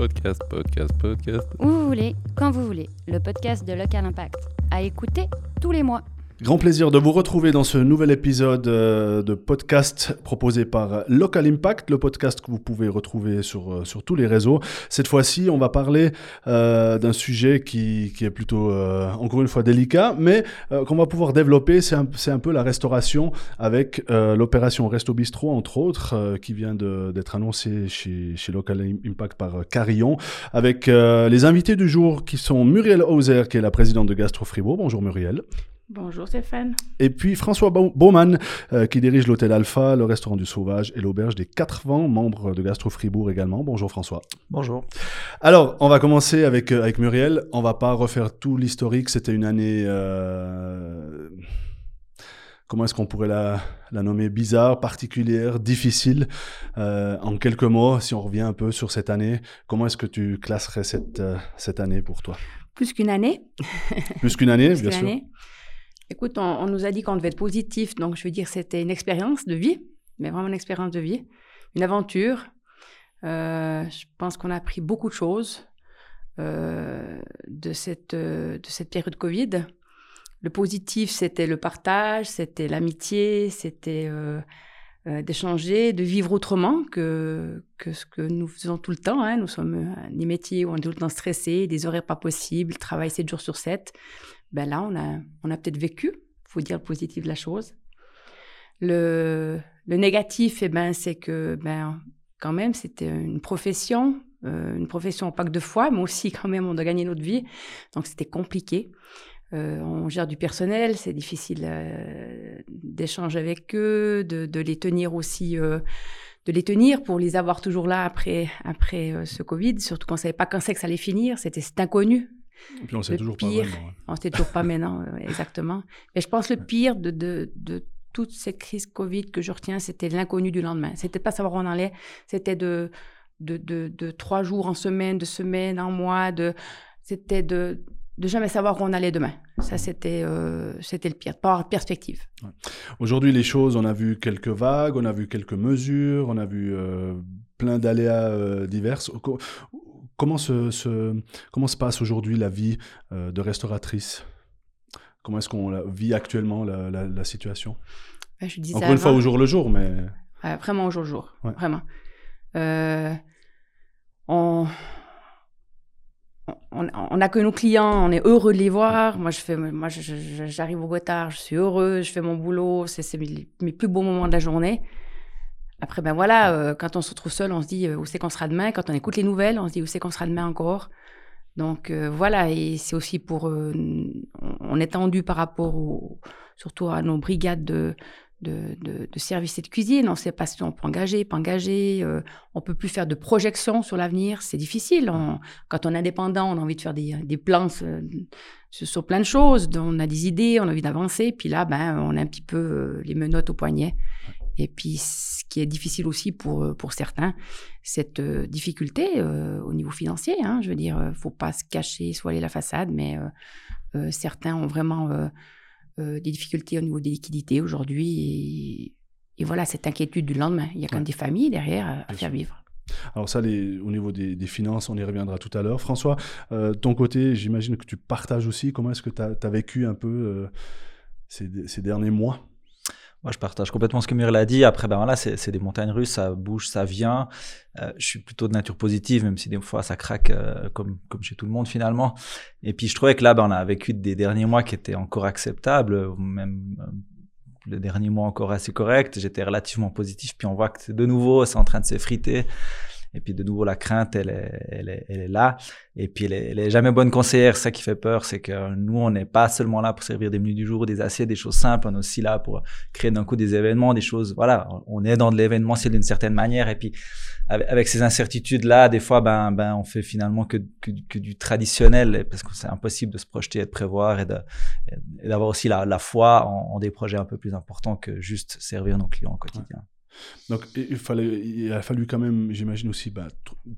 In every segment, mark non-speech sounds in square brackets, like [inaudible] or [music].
Podcast, podcast, podcast. Où vous voulez, quand vous voulez. Le podcast de Local Impact. À écouter tous les mois. Grand plaisir de vous retrouver dans ce nouvel épisode euh, de podcast proposé par Local Impact, le podcast que vous pouvez retrouver sur, euh, sur tous les réseaux. Cette fois-ci, on va parler euh, d'un sujet qui, qui, est plutôt, encore une fois, délicat, mais qu'on va pouvoir développer. C'est un, un, peu la restauration avec l'opération Resto Bistro, entre autres, qui vient d'être annoncée chez, chez Local Impact par Carillon, avec les invités du jour qui sont Muriel Hauser, qui est la présidente de Gastro Fribourg. Bonjour Muriel. Bonjour Stéphane. Et puis François Baumann, euh, qui dirige l'hôtel Alpha, le restaurant du Sauvage et l'auberge des Quatre Vents, membre de Gastro Fribourg également. Bonjour François. Bonjour. Alors, on va commencer avec, euh, avec Muriel. On va pas refaire tout l'historique. C'était une année... Euh... Comment est-ce qu'on pourrait la, la, nommer? Bizarre, particulière, difficile. Euh, en quelques mots, si on revient un peu sur cette année, comment est-ce que tu classerais cette, euh, cette année pour toi? Plus qu'une année. Plus qu'une année, Plus bien sûr. Année. Écoute, on, nous a dit qu'on devait être positif, donc je veux dire c'était une expérience de vie, mais vraiment une expérience de vie, une aventure. Euh, je pense qu'on a appris beaucoup de choses euh, de, cette, euh, de période Covid. Le positif, c'était le partage, c'était l'amitié, c'était d'échanger, de vivre autrement que, que ce que nous faisons tout le temps. Hein. Nous sommes des métiers où on est tout le temps stressé, des horaires pas possibles, travail 7 jours sur 7 ben là, on a, on a peut-être vécu, faut dire le positif de la chose. Le, le négatif, eh ben, c'est que, ben, quand même, c'était une profession, euh, une profession pas que de foi, mais aussi quand même, on doit gagner notre vie. Donc, c'était compliqué. Euh, on gère du personnel, c'est difficile euh, d'échanger avec eux, de, de, les tenir aussi, de les tenir pour les avoir toujours là après, après ce Covid, surtout qu'on ne savait pas quand c'est que ça allait finir, c'était inconnu. Et puis on sait toujours pire, pas. Ouais. On sait toujours pas maintenant, exactement. Mais je pense le pire de, de, de toute cette crise Covid que je retiens, c'était l'inconnu du lendemain. C'était pas savoir où on allait, c'était de, de, de, de, trois jours en semaine, de semaine en mois, de, c'était de, de jamais savoir où on allait demain. Ça, c'était, euh, c'était le pire, pas avoir perspective. Ouais. Aujourd'hui, les choses, on a vu quelques vagues, on a vu quelques mesures, on a vu euh, plein d'aléas euh, divers. Comment se, se, comment se passe aujourd'hui la vie euh, de restauratrice? Comment est-ce qu'on vit actuellement la, la, la situation? Ouais, je dis Encore ça une fois, au jour le jour, mais... Ouais, vraiment au jour le jour, Ouais. vraiment. Euh, on, on, on a que nos clients, on est heureux de les voir. Moi, je fais, moi, j'arrive au retard, je suis heureux, je fais mon boulot, c'est mes, mes plus beaux moments de la journée. Après, ben voilà, euh, quand on se retrouve seul, on se dit euh, où c'est qu'on sera demain. Quand on écoute les nouvelles, on se dit où c'est qu'on sera demain encore. Donc euh, voilà, et c'est aussi pour, on est tendu par rapport au, surtout à nos brigades de, de, de, de services et de cuisine. On ne sait pas si on peut engager, pas engager. On peut plus faire de projections sur l'avenir. C'est difficile. Quand on est indépendant, on a envie de faire des, des plans sur plein de choses. On a des idées, on a envie d'avancer. Puis là, ben, on a un petit peu les menottes au poignet. Et puis, ce qui est difficile aussi pour, euh, pour certains, cette euh, difficulté euh, au niveau financier. Hein, je veux dire, euh, faut pas se cacher, soigner la façade, mais euh, certains ont vraiment des difficultés au niveau des liquidités aujourd'hui. Et, et, voilà, cette inquiétude du lendemain. Il y a quand même des familles derrière à, à faire vivre. Alors ça, les, au niveau des, des, finances, on y reviendra tout à l'heure. François, euh, ton côté, j'imagine que tu partages aussi. Comment est-ce que tu as, as, vécu un peu euh, ces, ces, derniers mois? Moi, je partage complètement ce que Muriel a dit. Après, ben voilà, c'est des montagnes russes, ça bouge, ça vient. Euh, je suis plutôt de nature positive, même si des fois ça craque euh, comme, comme chez tout le monde finalement. Et puis, je trouvais que là, ben, on a vécu des derniers mois qui étaient encore acceptables, même euh, le dernier mois encore assez correct. J'étais relativement positif, puis on voit que de nouveau, c'est en train de s'effriter. Et puis de nouveau, la crainte, elle est, elle est, elle est là. Et puis elle est, elle est jamais bonne conseillère. Ça qui fait peur, c'est que nous, on n'est pas seulement là pour servir des menus du jour, des assiettes, des choses simples. On est aussi là pour créer d'un coup des événements, des choses. Voilà, on est dans de l'événementiel d'une certaine manière. Et puis avec ces incertitudes-là, des fois, ben, ben, on fait finalement que, que, que du traditionnel parce que c'est impossible de se projeter et de prévoir et d'avoir aussi la, la foi en, en, des projets un peu plus importants que juste servir nos clients au quotidien. Donc, il, fallait, il a fallu quand même, j'imagine aussi, bah,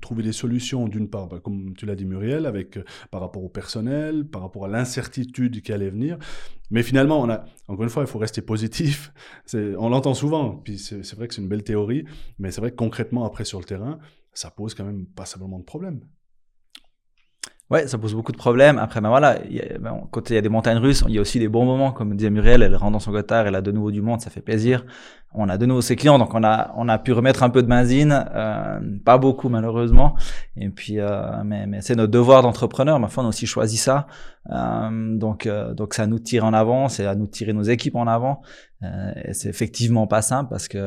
trouver des solutions, d'une part, bah, comme tu l'as dit Muriel, avec, euh, par rapport au personnel, par rapport à l'incertitude qui allait venir. Mais finalement, on a, encore une fois, il faut rester positif. [laughs] On l'entend souvent, puis c'est vrai que c'est une belle théorie, mais c'est vrai que concrètement, après sur le terrain, ça pose quand même passablement de problèmes. Ouais, ça pose beaucoup de problèmes. Après, ben voilà, il y a, ben, quand il y a des montagnes russes, il y a aussi des bons moments. Comme disait Muriel, elle rentre dans son gotard, elle a de nouveau du monde, ça fait plaisir. On a de nouveau ses clients, donc on a, on a pu remettre un peu de benzine, euh, pas beaucoup malheureusement. Et puis, euh, mais, mais c'est notre devoir d'entrepreneur. Ma foi, on a aussi choisi ça. Euh, donc, euh, donc, ça nous tire en avant, c'est à nous tirer nos équipes en avant. Euh, et c'est effectivement pas simple parce que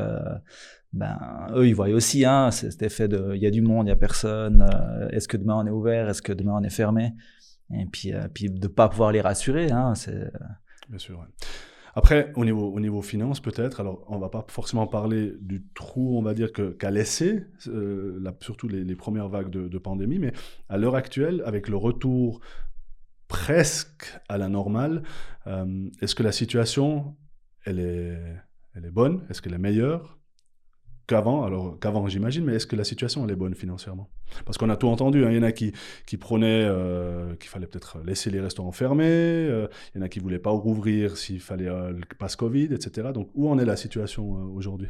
ben, eux, ils voient aussi hein, cet effet de il y a du monde, il y a personne, euh, est-ce que demain on est ouvert, est-ce que demain on est fermé? Et puis, euh, de pas pouvoir les rassurer, hein, c'est. Bien sûr. Après, au niveau, au niveau finance, peut-être, alors on va pas forcément parler du trou, on va dire, qu'a laissé, euh, la, surtout les, premières vagues de, de pandémie, mais à l'heure actuelle, avec le retour presque à la normale, euh, est-ce que la situation, elle est, elle est bonne? Est-ce qu'elle est meilleure? Qu'avant, alors qu'avant j'imagine, mais est-ce que la situation elle est bonne financièrement? Parce qu'on a tout entendu, hein. il y en a qui, qui prônaient euh, qu'il fallait peut-être laisser les restaurants fermés, euh, il y en a qui voulaient pas rouvrir s'il fallait euh, le passe Covid, etc. Donc où en est la situation euh, aujourd'hui?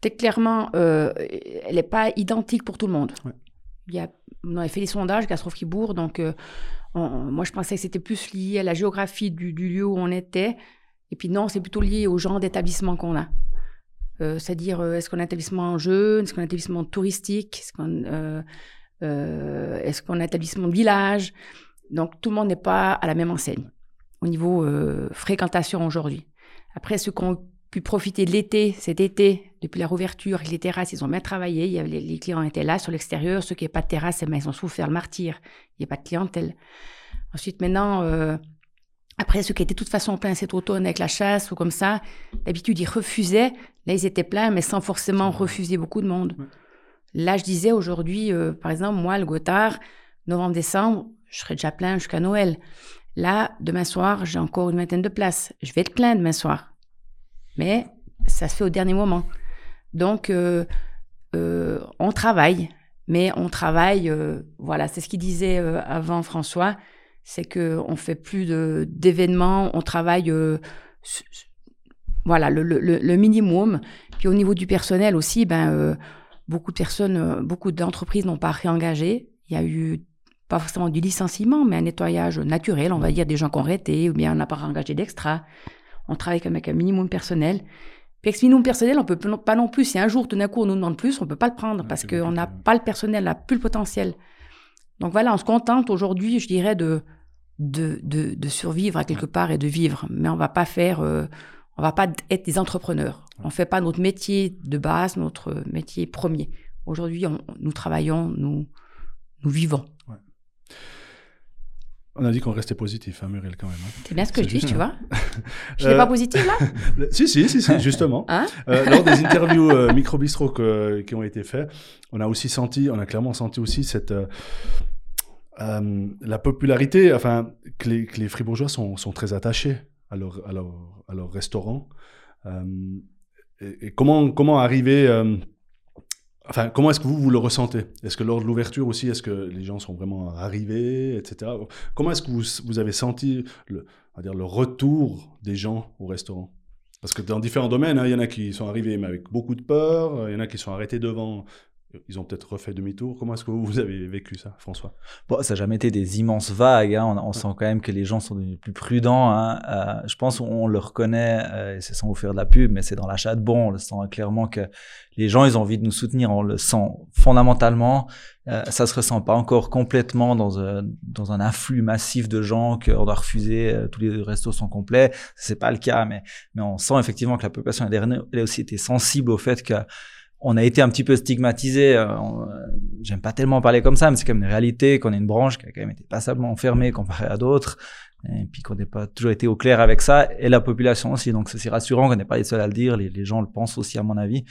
Peut-être clairement, elle n'est pas identique pour tout le monde. Ouais. Il y a, on avait fait des sondages, Catastrophe Fribourg, donc on, moi je pensais que c'était plus lié à la géographie du, du lieu où on était. Et puis non, c'est plutôt lié au genre d'établissement qu'on a. Euh, c'est-à-dire, euh, est-ce qu'on a un établissement jeune, est-ce qu'on a un établissement touristique, est-ce qu'on euh, est a un établissement de village? Donc, tout le monde n'est pas à la même enseigne au niveau fréquentation aujourd'hui. Après, ceux qui ont pu profiter de l'été, cet été, depuis la rouverture, les terrasses, ils ont bien travaillé, il y avait, les, les clients étaient là sur l'extérieur, ceux qui n'avaient pas de terrasse, eh ben, ils ont souffert le martyr, il n'y a pas de clientèle. Ensuite, maintenant... Après, ceux qui étaient de toute façon pleins cet automne avec la chasse ou comme ça, d'habitude, ils refusaient. Là, ils étaient pleins, mais sans forcément refuser beaucoup de monde. Ouais. Là, je disais aujourd'hui, euh, par exemple, moi, le Gotthard, novembre-décembre, je serai déjà plein jusqu'à Noël. Là, demain soir, j'ai encore une vingtaine de places. Je vais être plein demain soir. Mais ça se fait au dernier moment. Donc, euh, euh, on travaille. Mais on travaille, voilà, c'est ce qu'il disait avant François c'est que on fait plus de d'événements, on travaille euh, voilà le, le, le, minimum. Puis au niveau du personnel aussi, ben euh, beaucoup de personnes, euh, beaucoup d'entreprises n'ont pas réengagé. Il y a eu pas forcément du licenciement, mais un nettoyage naturel, on va dire des gens qui ont arrêté ou bien on n'a pas engagé d'extra. On travaille avec un minimum personnel. Puis avec ce minimum personnel, on peut pas non plus. Si un jour tout d'un coup on nous demande plus, on peut pas le prendre parce qu'on n'a pas le personnel, on n'a plus le potentiel. Donc voilà, on se contente aujourd'hui, je dirais, de, de, de, de, survivre à quelque part et de vivre. Mais on va pas faire, euh, on va pas être des entrepreneurs. On fait pas notre métier de base, notre métier premier. Aujourd'hui, nous travaillons, nous, nous vivons. Ouais. On a dit qu'on restait positif, hein, Muriel, quand même. Hein. C'est bien ce que je dis, tu vois. [laughs] Je n'ai euh... pas positif, là? [laughs] Si, si, si, si justement. Hein? Euh, lors des interviews euh, micro-bistro qui ont été faites, on a aussi senti, on a clairement senti aussi cette euh, la popularité, enfin, que les, que Fribourgeois sont, très attachés à leur, restaurant. Euh, et, comment, comment arriver, euh, enfin, comment est-ce que vous, vous le ressentez? Est-ce que lors de l'ouverture aussi, est-ce que les gens sont vraiment arrivés, etc. Comment est-ce que vous, vous avez senti le, on dire, le retour des gens au restaurant? Parce que dans différents domaines, hein, il y en a qui sont arrivés mais avec beaucoup de peur, il y en a qui sont arrêtés devant ils ont peut-être refait demi-tour. Comment est-ce que vous avez vécu ça, François? Bon, Ça n'a jamais été des immenses vagues. Hein. On, sent quand même que les gens sont devenus plus prudents. Hein. Euh, je pense qu'on le reconnaît, euh, c'est sans vous faire de la pub, mais c'est dans l'achat de bons. On le sent clairement que les gens, ils ont envie de nous soutenir. On le sent fondamentalement. Euh, ça se ressent pas encore complètement dans, un, dans un afflux massif de gens qu'on doit refuser. Euh, tous les restos sont complets. C'est pas le cas, mais, mais on sent effectivement que la population elle a aussi été sensible au fait que on a été un petit peu stigmatisé. Euh, J'aime pas tellement parler comme ça, mais c'est quand même une réalité qu'on est une branche qui a quand même été passablement fermée comparé à d'autres, et puis qu'on n'ait pas toujours été au clair avec ça, et la population aussi. Donc c'est rassurant qu'on n'est pas les seuls à le dire. Les, les, gens le pensent aussi, à mon avis.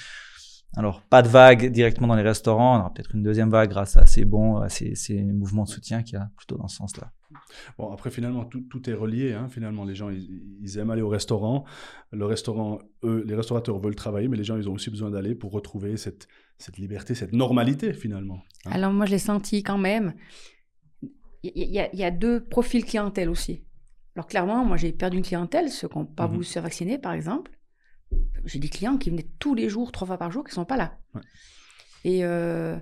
Alors pas de vague directement dans les restaurants. On aura peut-être une deuxième vague grâce à ces bons, à ces, ces mouvements de soutien qui a plutôt dans ce sens-là. Bon, après, finalement, tout, tout est relié. Hein. Finalement, les gens, ils, ils, aiment aller au restaurant. Le restaurant, eux, les restaurateurs veulent travailler, mais les gens, ils ont aussi besoin d'aller pour retrouver cette, cette liberté, cette normalité, finalement. Hein. Alors, moi, je l'ai senti quand même. Il y, y, y, a deux profils clientèle aussi. Alors, clairement, moi, j'ai perdu une clientèle, ceux qui n'ont pas mm -hmm. voulu se faire vacciner, par exemple. J'ai des clients qui venaient tous les jours, trois fois par jour, qui ne sont pas là. Ouais. Et euh,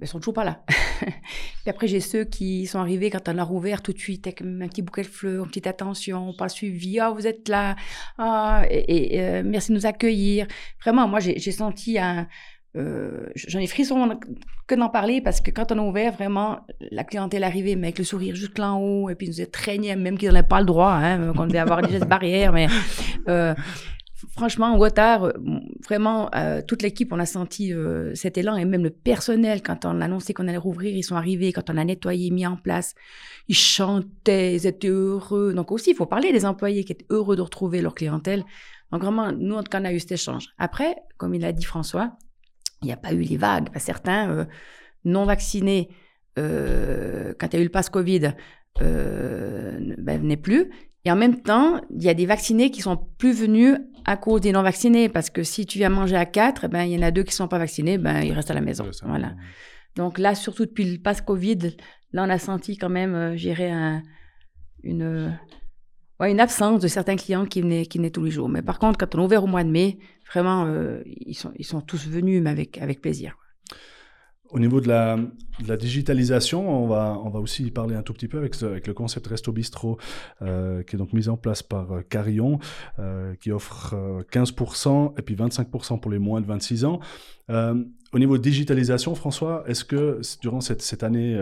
ils sont toujours pas là. [laughs] Puis après, j'ai ceux qui sont arrivés quand on a rouvert tout de suite avec un petit bouquet de fleurs, une petite attention, pas suivi. Ah, vous êtes là. Ah, et, et, euh, merci de nous accueillir. Vraiment, moi, j'ai senti un. Euh, J'en ai frisson que d'en parler parce que quand on a ouvert, vraiment, la clientèle arrivait, mais avec le sourire jusque là en haut, et puis ils nous traînaient, même qu'ils n'avaient pas le droit, hein, qu'on devait avoir des gestes barrières, mais franchement, retard, euh, vraiment, euh, toute l'équipe, on a senti euh, cet élan et même le personnel, quand on a annoncé qu'on allait rouvrir, ils sont arrivés, quand on a nettoyé, mis en place, ils chantaient, ils étaient heureux. Donc aussi, il faut parler des employés qui étaient heureux de retrouver leur clientèle. Donc vraiment, nous, en tout cas, on a eu cet échange. Après, comme il a dit François, il n'y a pas eu les vagues. Certains non vaccinés, quand il y a eu le pass Covid, euh, ben, venaient plus. Et en même temps, il y a des vaccinés qui sont plus venus à cause des non vaccinés. Parce que si tu viens manger à quatre, eh ben, il y en a deux qui ne sont pas vaccinés, ben, ils restent à la maison. Voilà. Donc là, surtout depuis le pass Covid, là, on a senti quand même, euh, je dirais, un- une, euh, ouais, une absence de certains clients qui venaient, qui venaient tous les jours. Mais par contre, quand on a ouvert au mois de mai, vraiment, euh, ils, sont, ils sont tous venus, mais avec, avec plaisir. Au niveau de la, digitalisation, on va, aussi y parler un tout petit peu avec, le concept Resto Bistro, euh, qui est donc mis en place par euh, Carillon, euh, qui offre euh, 15% et puis 25% pour les moins de 26 ans. Au niveau de digitalisation, François, est-ce que durant cette, année,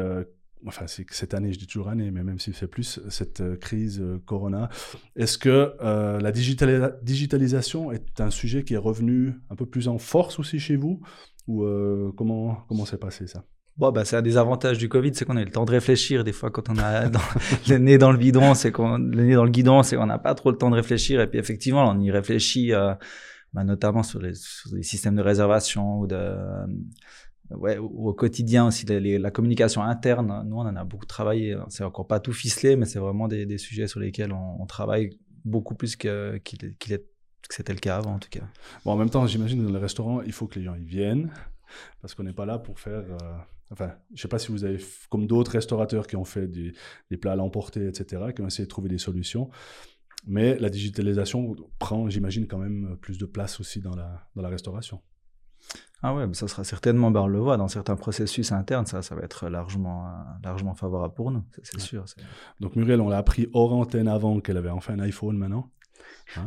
enfin c'est cette année, je dis toujours année, mais même si c'est plus cette crise Corona, est-ce que la digitali- digitalisation est un sujet qui est revenu un peu plus en force aussi chez vous? Ou euh, comment comment s'est passé ça? Bon, bah, c'est un des avantages du Covid, c'est qu'on a eu le temps de réfléchir. Des fois, quand on a [laughs] dans- le nez dans le bidon, c'est qu'on le nez dans le guidon, c'est qu'on n'a pas trop le temps de réfléchir. Et puis, effectivement, on y réfléchit, euh, bah, notamment sur les, sur les systèmes de réservation ou de, euh, ouais, ou au quotidien aussi, la communication interne. Nous, on en a beaucoup travaillé. C'est encore pas tout ficelé, mais c'est vraiment des, sujets sur lesquels on, travaille beaucoup plus qu'il, qu'il est- que c'était le cas avant, en tout cas. Bon, en même temps, j'imagine dans le restaurant, il faut que les gens y viennent parce qu'on n'est pas là pour faire. euh, Enfin, je sais pas si vous avez, comme d'autres restaurateurs qui ont fait des, des plats à l'emporter, etc., qui ont essayé de trouver des solutions. Mais la digitalisation prend, j'imagine, quand même plus de place aussi dans la, dans la restauration. Ah ouais, mais ça sera certainement, bah, on le voit, dans certains processus internes, ça, ça va être largement, largement favorable pour nous, c'est, sûr. Donc Muriel, on l'a appris hors antenne avant qu'elle avait enfin un iPhone maintenant?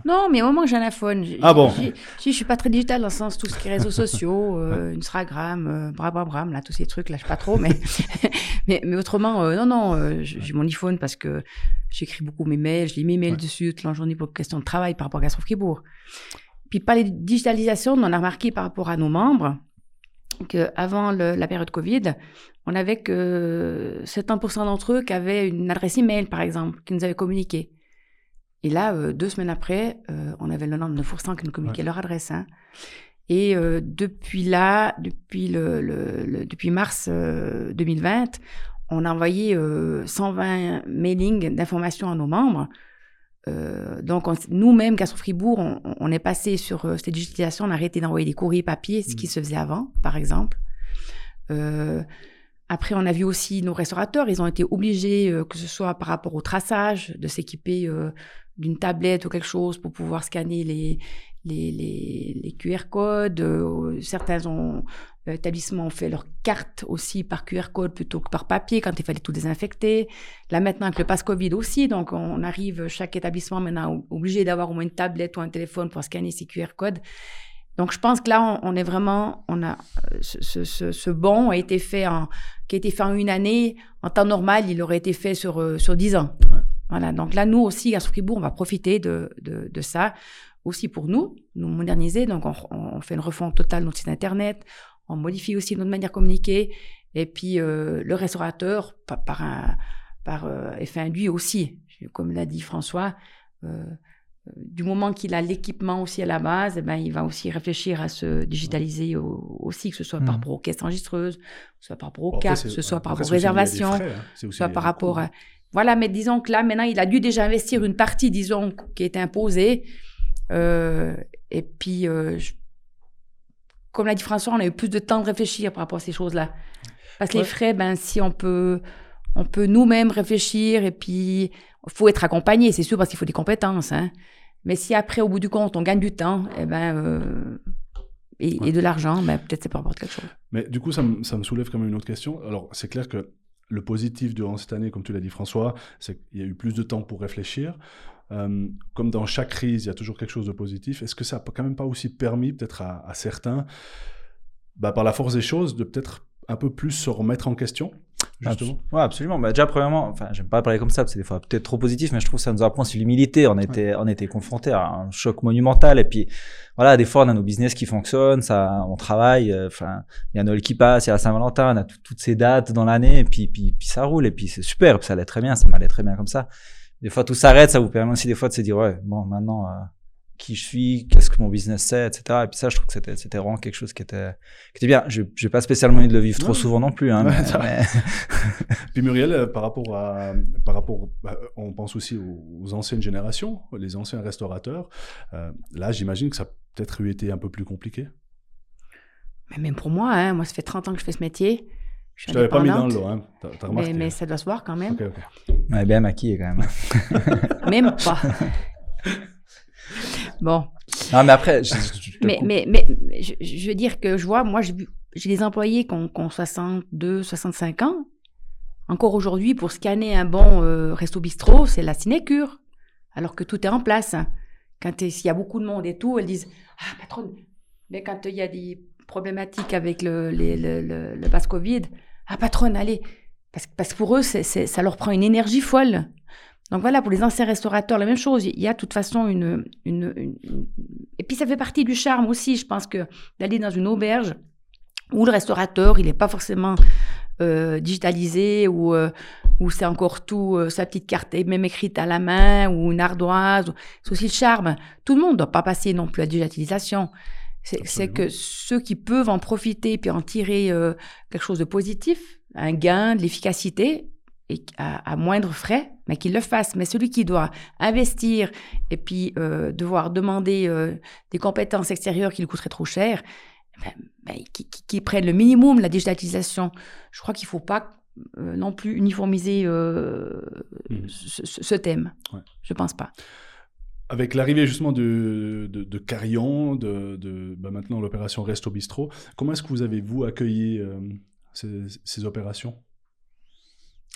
Non, mais au moment que j'ai un iPhone, Ah bon si je suis pas très digital dans le sens tout ce qui est réseaux sociaux, [laughs] euh, Instagram, euh, Brababram, là tous ces trucs là, je sais pas trop, mais [laughs] mais, mais autrement, euh, non non, euh, j'ai mon iPhone parce que j'écris beaucoup mes mails, je lis mes mails Ouais. dessus toute la journée pour question de travail par rapport à Gastro Fribourg. Puis par les digitalisation, on a remarqué par rapport à nos membres que avant le- la période Covid, on avait que 70% d'entre eux qui avaient une adresse email par exemple, qui nous avaient communiqué. Et là, euh, deux semaines après, euh, on avait le 99% qui nous communiquaient leur adresse. hein. Et euh, depuis là, depuis, le, le- le- depuis mars euh, 2020, on a envoyé euh, 120 mailings d'informations à nos membres. Donc, on- nous-mêmes, Gastro Fribourg, on, on est passé sur cette digitalisation, on a arrêté d'envoyer des courriers papier, ce qui Mhm. se faisait avant, par exemple. Après, on a vu aussi nos restaurateurs, ils ont été obligés, euh, que ce soit par rapport au traçage, de s'équiper euh, d'une tablette ou quelque chose pour pouvoir scanner les, les, les, les QR codes. Euh, certains ont, euh, établissements ont fait leur carte aussi par QR code plutôt que par papier quand il fallait tout désinfecter. Là maintenant avec le pass Covid aussi, donc on arrive chaque établissement maintenant obligé d'avoir au moins une tablette ou un téléphone pour scanner ces QR codes. Donc je pense que là on, est vraiment, on a euh, ce, ce, ce, bond a été fait en, qui a été fait en une année. En temps normal, il aurait été fait sur sur dix ans. Ouais. Voilà. Donc là nous aussi à Fribourg, on va profiter de, de, de ça aussi pour nous, nous moderniser. Donc on, on fait une refonte totale de notre site internet, on modifie aussi notre manière de communiquer. Et puis euh, le restaurateur, par, par, un, par euh, effet induit aussi, comme l'a dit François, euh, du moment qu'il a l'équipement aussi à la base, eh ben, il va aussi réfléchir à se digitaliser au- aussi, que ce soit par Mhm. rapport aux caisses enregistreuses, que ce soit par rapport aux cartes, que ce soit par après, rapport aux réservations hein. C'est aussi soit par rapport à... Voilà, mais disons que là, maintenant, il a dû déjà investir une partie, disons, qui est imposée. Euh, et puis, euh, je- comme l'a dit François, on a eu plus de temps de réfléchir par rapport à ces choses-là. Parce que Ouais. les frais, ben, si on peut, on peut nous-mêmes réfléchir et puis, il faut être accompagné, c'est sûr, parce qu'il faut des compétences. Hein. Mais si après, au bout du compte, on gagne du temps, eh ben, euh, et, et de l'argent, ben, peut-être ça peut apporter quelque chose. Mais du coup, ça, me- ça me soulève quand même une autre question. Alors, c'est clair que le positif durant cette année, comme tu l'as dit François, c'est qu'il y a eu plus de temps pour réfléchir. Euh, comme dans chaque crise, il y a toujours quelque chose de positif. Est-ce que ça n'a quand même pas aussi permis, peut-être à, certains, bah, par la force des choses, de peut-être un peu plus se remettre en question, justement Ouais, absolument. Bah, déjà, premièrement, enfin, j'aime pas parler comme ça, parce que des fois peut-être trop positif, mais je trouve que ça nous apprend sur l'humilité. On était, on était confronté à un choc monumental. Et puis, voilà, des fois, on a nos business qui fonctionnent, ça, on travaille. euh, Enfin, il y a Noël qui passe, il y a Saint-Valentin, on a tout- toutes ces dates dans l'année, et puis, puis, puis ça roule, et puis c'est super, puis ça allait très bien, ça m'allait très bien comme ça. Des fois, tout s'arrête, ça vous permet aussi des fois de se dire, ouais, bon, maintenant, euh, qui je suis, qu'est-ce que mon business c'est, etc. Et puis ça, je trouve que c'était, c'était vraiment quelque chose qui était, qui était bien. Je, j'ai pas spécialement envie de le vivre trop Ouais. souvent non plus, hein, Ouais, mais- ça va. mais- [laughs] Puis Muriel, euh, par rapport à, par rapport, bah, on pense aussi aux, aux anciennes générations, les anciens restaurateurs. Euh, là, j'imagine que ça a peut-être eu été un peu plus compliqué. Mais même pour moi, hein, moi, ça fait 30 ans que je fais ce métier. Je Je t'avais pas mis dans le lot, hein. T'as, t'as remarqué. mais, mais ça doit se voir quand même. Ok, ok. Ouais, bien maquillé quand même. Même pas. [laughs] bon, Non, mais après, je, je- mais, mais, mais mais je, je veux dire que je vois, moi, j'ai des employés qui ont, qui ont 62, 65 ans. Encore aujourd'hui, pour scanner un bon euh, resto bistrot, c'est la sinécure. Alors que tout est en place. Quand s'il y a beaucoup de monde et tout, elles disent Ah, patronne, mais quand il y a des problématiques avec le, les- le, le, le passe Covid, ah, patronne, allez. Parce, que- parce que pour eux, ça leur prend une énergie folle. Donc voilà, pour les anciens restaurateurs, la même chose. Il y a de toute façon une, une, une- une- Et puis ça fait partie du charme aussi, je pense que d'aller dans une auberge où le restaurateur, il n'est pas forcément euh, digitalisé, ou euh, où c'est encore tout, euh, sa petite carte est même écrite à la main, ou une ardoise. C'est aussi le charme. Tout le monde ne doit pas passer non plus à la digitalisation. C'est, que ceux qui peuvent en profiter puis en tirer euh, quelque chose de positif, un gain, de l'efficacité, et à, à moindre frais, mais qu'il le fasse. Mais celui qui doit investir et puis euh, devoir demander euh, des compétences extérieures qui lui coûteraient trop cher, ben, ben, qui, qui- qui prennent le minimum, la digitalisation. Je crois qu'il ne faut pas euh, non plus uniformiser Mhm. ce, thème. Ouais. Je pense pas. Avec l'arrivée justement de, de, de Carillon, de, de bah, maintenant l'opération Resto Bistrot, comment est-ce que vous avez, vous, accueilli ces, ces opérations?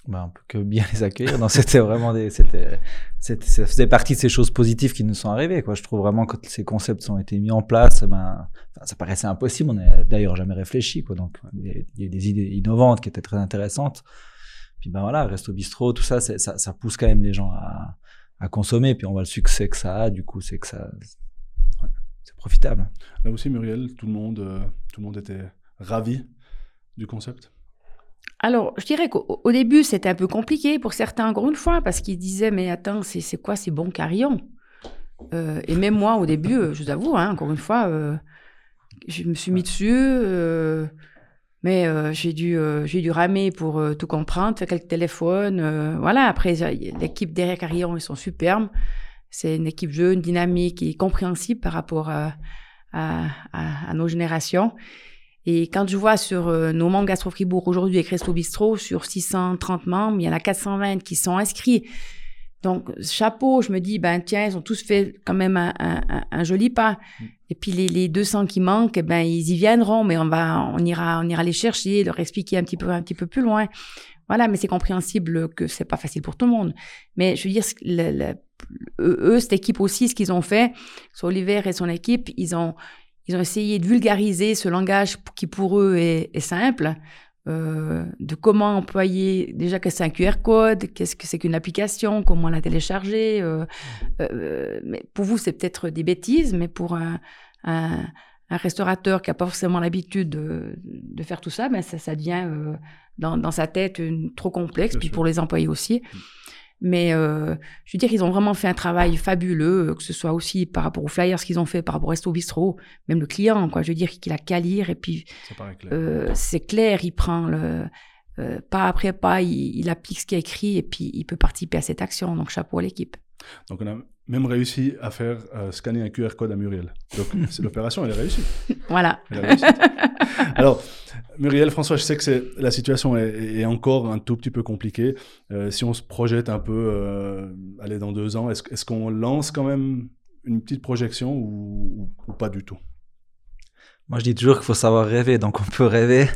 Bah, on peut que bien les accueillir. Non, c'était vraiment c'était, ça faisait partie de ces choses positives qui nous sont arrivées, quoi. Je trouve vraiment que quand ces concepts ont été mis en place, ben, enfin, ça paraissait impossible. On n'a d'ailleurs jamais réfléchi, quoi. Donc, il y a- des idées innovantes qui étaient très intéressantes. Puis, ben voilà, resto bistrot, tout ça, ça, pousse quand même les gens à, à consommer. Puis, on voit le succès que ça a. Du coup, c'est que ça, c'est profitable. Là aussi, Muriel, tout le monde, euh, tout le monde était ravi du concept? Alors, je dirais qu'au au début, c'était un peu compliqué pour certains, encore une fois, parce qu'ils disaient, mais attends, c'est quoi ces bons carillons? Euh, Et même moi, au début, euh, je vous avoue, hein, encore une fois, euh, je me suis mis dessus, mais j'ai dû, dû ramer pour tout comprendre, faire quelques téléphones. voilà, après, l'équipe derrière Carillon, ils sont superbes. C'est une équipe jeune, dynamique et compréhensible par rapport à nos générations. Et quand je vois sur euh, nos membres Gastro Fribourg aujourd'hui avec Resto Bistrot, sur 630 membres, il y en a 420 qui sont inscrits. Donc, chapeau, je me dis, ben tiens, ils ont tous fait quand même un, un- un- joli pas. Et puis les, les 200 qui manquent, eh ben ils y viendront, mais on va, on ira, on ira les chercher, leur expliquer un petit peu, un petit peu plus loin. Voilà, mais c'est compréhensible que c'est pas facile pour tout le monde. Mais je veux dire, le- le- eux, eux, cette équipe aussi, ce qu'ils ont fait, sur Oliver et son équipe, ils ont, ils ont essayé de vulgariser ce langage qui pour eux est, est simple, euh, de comment employer, déjà qu'est-ce que c'est un QR code, qu'est-ce que c'est qu'une application, comment la télécharger. euh, euh, mais pour vous, c'est peut-être des bêtises, mais pour un, un, un restaurateur qui n'a pas forcément l'habitude de, de faire tout ça, ben ça, ça devient dans, dans sa tête une- trop complexe, Bien puis sûr. pour les employés aussi. Mais euh, je veux dire, ils ont vraiment fait un travail fabuleux, euh, que ce soit aussi par rapport aux flyers qu'ils ont fait, par rapport au Resto Bistrot, même le client, quoi. Je veux dire qu'il a qu'à lire et puis euh, c'est clair, il prend le euh, pas après pas, il, il applique ce qui est écrit et puis il peut participer à cette action. Donc chapeau à l'équipe. Donc, on a même réussi à faire euh, scanner un QR code à Muriel. Donc, [laughs] l'opération, elle est réussie. Voilà. Elle est réussie. [laughs] Alors, Muriel, François, je sais que la situation est, est encore un tout petit peu compliquée. Euh, si on se projette un peu, euh, aller dans deux ans, est-ce, qu'on lance quand même une petite projection ou, ou- ou pas du tout? Moi, je dis toujours qu'il faut savoir rêver. Donc, on peut rêver,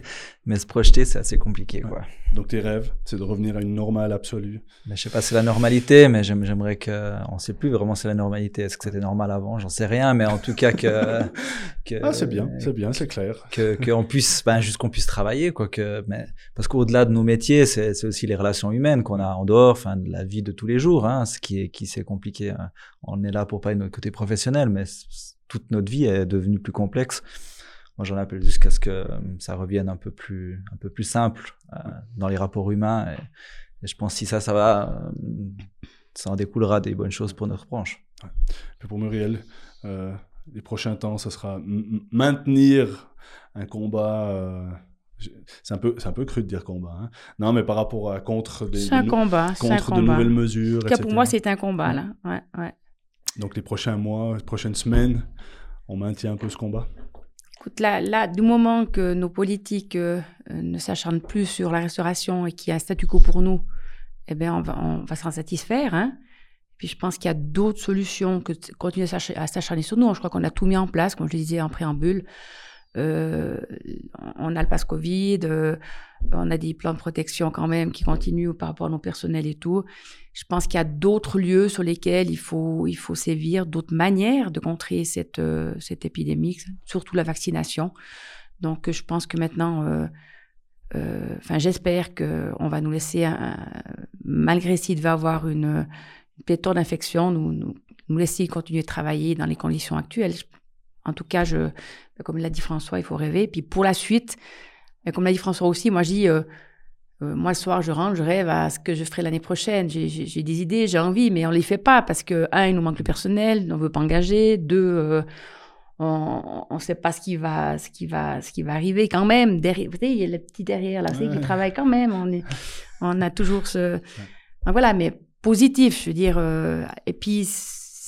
mais se projeter, c'est assez compliqué. Quoi. Donc, tes rêves, c'est de revenir à une normale absolue. Mais je sais pas si c'est la normalité, mais j'aimerais que. On sait plus vraiment si c'est la normalité. Est-ce que c'était normal avant? J'en sais rien, mais en tout cas que. [laughs] que ah, c'est bien, c'est bien, c'est clair. Que qu'on puisse, ben, juste qu'on puisse travailler, quoi. Que, mais, parce qu'au-delà de nos métiers, c'est aussi les relations humaines qu'on a en dehors, enfin, de la vie de tous les jours, hein, ce qui est, qui c'est compliqué. Hein. On est là pour parler de notre côté professionnel, mais toute notre vie est devenue plus complexe. Moi, j'en appelle jusqu'à ce que euh, ça revienne un peu plus, un peu plus simple euh, dans les rapports humains. Et, je pense que si ça, ça va, euh, ça en découlera des bonnes choses pour notre branche. Puis pour Muriel, les prochains temps, ce sera maintenir un combat. c'est un peu, c'est un peu cru de dire combat. Hein. Non, mais par rapport à contre des, un combat, contre de nouvelles mesures. En pour moi, c'est un combat là. Ouais, ouais. Donc les prochains mois, les prochaines semaines, on maintient un peu ce combat? Là, là, du moment que nos politiques euh, ne s'acharnent plus sur la restauration et qu'il y a un statu quo pour nous, eh bien, on va, on va s'en satisfaire. Hein. Puis je pense qu'il y a d'autres solutions que de continuer à s'acharner sur nous. Je crois qu'on a tout mis en place, comme je le disais en préambule. Euh, on a le passe Covid, euh, on a des plans de protection quand même qui continuent par rapport à nos personnels et tout. Je pense qu'il y a d'autres lieux sur lesquels il faut, il faut sévir, d'autres manières de contrer cette, euh, cette épidémie, surtout la vaccination. Donc je pense que maintenant, enfin j'espère qu'on va nous laisser, malgré s'il devait avoir une, une pléthore d'infections, nous, nous, nous laisser continuer de travailler dans les conditions actuelles. En tout cas, je, comme l'a dit François, il faut rêver. Puis pour la suite, comme l'a dit François aussi, moi je dis, euh, euh, moi le soir je rentre, je rêve à ce que je ferai l'année prochaine. J'ai des idées, j'ai envie, mais on les fait pas parce que un, il nous manque le personnel, on veut pas engager. Deux, euh, on ne sait pas ce qui va, ce qui va, ce qui va arriver quand même. Derrière, vous savez, il y a le petit derrière là, ouais. qui travaille quand même. On est, on a toujours ce, voilà, mais positif, je veux dire. et puis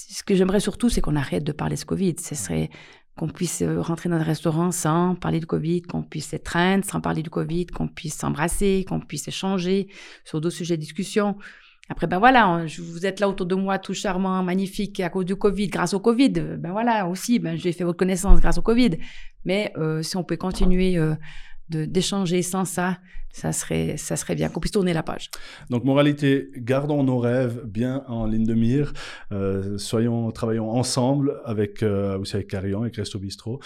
ce que j'aimerais surtout, c'est qu'on arrête de parler de ce Covid. Ce serait qu'on puisse euh, rentrer dans un restaurant sans parler de Covid, qu'on puisse s'étreindre sans parler de Covid, qu'on puisse s'embrasser, qu'on puisse échanger sur d'autres sujets de discussion. Après, ben voilà, vous êtes là autour de moi, tout charmant, magnifique, à cause du Covid, grâce au Covid. Ben voilà, aussi, ben, j'ai fait votre connaissance grâce au Covid. Mais euh, si on peut continuer euh, d'échanger sans ça, ça serait, ça serait bien qu'on puisse tourner la page. Donc, moralité, gardons nos rêves bien en ligne de mire. Euh, soyons, travaillons ensemble avec, euh, aussi avec Carillon, avec Resto Bistro.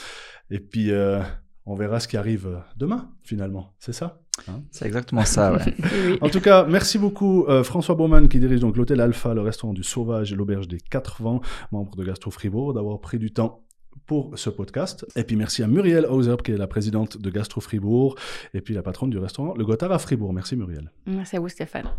Et puis, euh, on verra ce qui arrive demain, finalement. C'est ça hein? C'est exactement ça, ouais. [laughs] En tout cas, merci beaucoup euh, François Baumann qui dirige donc l'hôtel Alpha, le restaurant du Sauvage et l'auberge des Quatre Vents, membre de Gastro Fribourg, d'avoir pris du temps pour ce podcast. Et puis merci à Muriel Hauser, qui est la présidente de Gastro Fribourg, et puis la patronne du restaurant Le Gotthard à Fribourg. Merci Muriel. Merci à vous Stéphane.